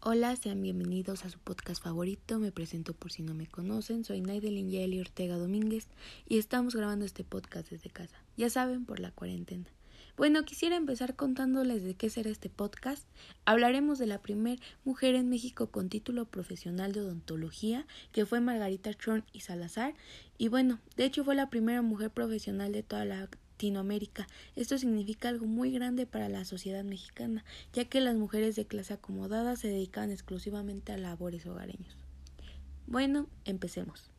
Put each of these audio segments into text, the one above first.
Hola, sean bienvenidos a su podcast favorito. Me presento por si no me conocen. Soy Naidelin Yeli Ortega Domínguez y estamos grabando este podcast desde casa. Ya saben, por la cuarentena. Bueno, quisiera empezar contándoles de qué será este podcast. Hablaremos de la primer mujer en México con título profesional de odontología, que fue Margarita Chorn y Salazar. Y bueno, de hecho fue la primera mujer profesional de toda la Latinoamérica. Esto significa algo muy grande para la sociedad mexicana, ya que las mujeres de clase acomodada se dedican exclusivamente a labores hogareños. Bueno, empecemos.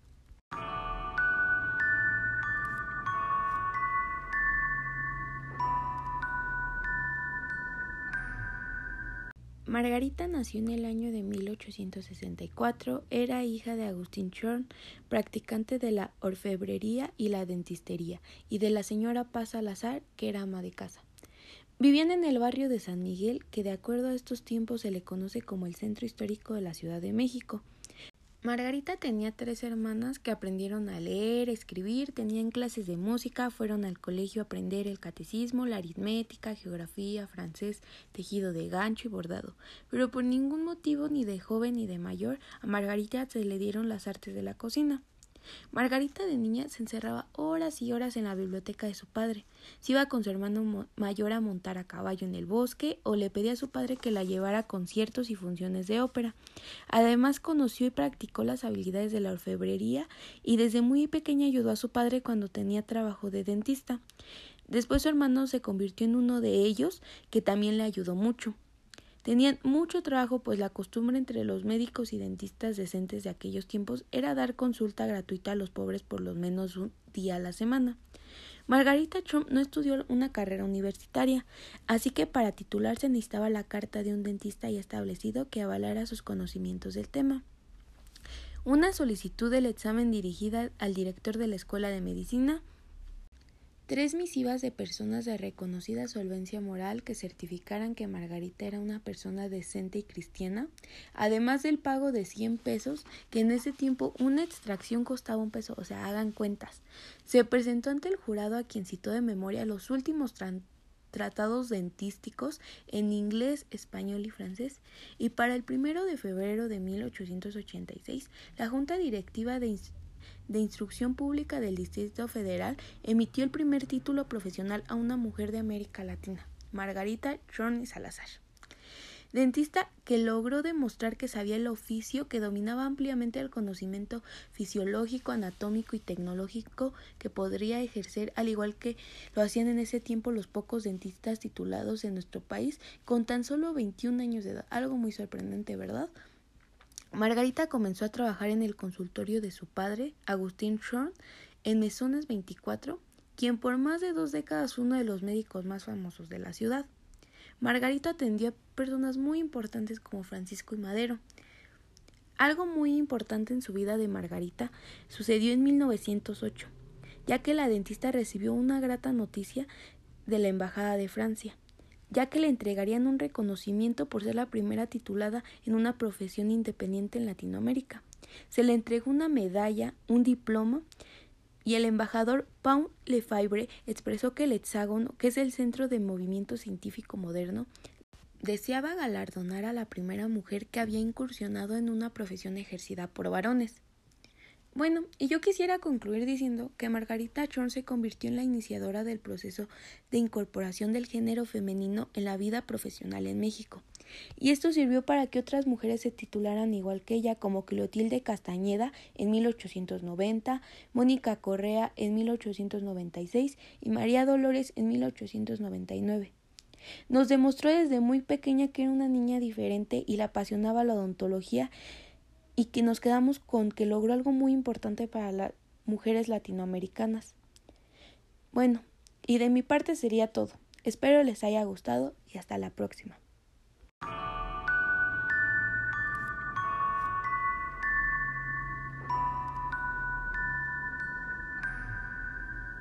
Margarita nació en el año de 1864, era hija de Agustín Chorn, practicante de la orfebrería y la dentistería, y de la señora Paz Salazar, que era ama de casa. Vivían en el barrio de San Miguel, que de acuerdo a estos tiempos se le conoce como el centro histórico de la Ciudad de México. Margarita tenía tres hermanas que aprendieron a leer, escribir, tenían clases de música, fueron al colegio a aprender el catecismo, la aritmética, geografía, francés, tejido de gancho y bordado. Pero por ningún motivo, ni de joven ni de mayor, a Margarita se le dieron las artes de la cocina. Margarita de niña se encerraba horas y horas en la biblioteca de su padre. Se iba con su hermano mayor a montar a caballo en el bosque o le pedía a su padre que la llevara a conciertos y funciones de ópera. Además conoció y practicó las habilidades de la orfebrería y desde muy pequeña ayudó a su padre cuando tenía trabajo de dentista. Después su hermano se convirtió en uno de ellos que también le ayudó mucho. Tenían mucho trabajo, pues la costumbre entre los médicos y dentistas decentes de aquellos tiempos era dar consulta gratuita a los pobres por lo menos un día a la semana. Margarita Trump no estudió una carrera universitaria, así que para titularse necesitaba la carta de un dentista ya establecido que avalara sus conocimientos del tema. Una solicitud del examen dirigida al director de la Escuela de Medicina Tres misivas de personas de reconocida solvencia moral que certificaran que Margarita era una persona decente y cristiana, además del pago de 100 pesos, que en ese tiempo una extracción costaba un peso, o sea, hagan cuentas. Se presentó ante el jurado a quien citó de memoria los últimos tratados dentísticos en inglés, español y francés, y para el primero de febrero de 1886, la Junta Directiva de de Instrucción Pública del Distrito Federal emitió el primer título profesional a una mujer de América Latina, Margarita Johnny Salazar. Dentista que logró demostrar que sabía el oficio, que dominaba ampliamente el conocimiento fisiológico, anatómico y tecnológico que podría ejercer, al igual que lo hacían en ese tiempo los pocos dentistas titulados en nuestro país, con tan solo 21 años de edad. Algo muy sorprendente, ¿verdad? Margarita comenzó a trabajar en el consultorio de su padre, Agustín Schorn, en Mesones 24, quien por más de dos décadas fue uno de los médicos más famosos de la ciudad. Margarita atendió a personas muy importantes como Francisco y Madero. Algo muy importante en su vida de Margarita sucedió en 1908, ya que la dentista recibió una grata noticia de la Embajada de Francia ya que le entregarían un reconocimiento por ser la primera titulada en una profesión independiente en Latinoamérica. Se le entregó una medalla, un diploma, y el embajador Paul Lefebvre expresó que el Hexágono, que es el centro de movimiento científico moderno, deseaba galardonar a la primera mujer que había incursionado en una profesión ejercida por varones. Bueno, y yo quisiera concluir diciendo que Margarita Chorn se convirtió en la iniciadora del proceso de incorporación del género femenino en la vida profesional en México. Y esto sirvió para que otras mujeres se titularan igual que ella, como Clotilde Castañeda en 1890, Mónica Correa en 1896 y María Dolores en 1899. Nos demostró desde muy pequeña que era una niña diferente y la apasionaba la odontología y que nos quedamos con que logró algo muy importante para las mujeres latinoamericanas. Bueno, y de mi parte sería todo. Espero les haya gustado y hasta la próxima.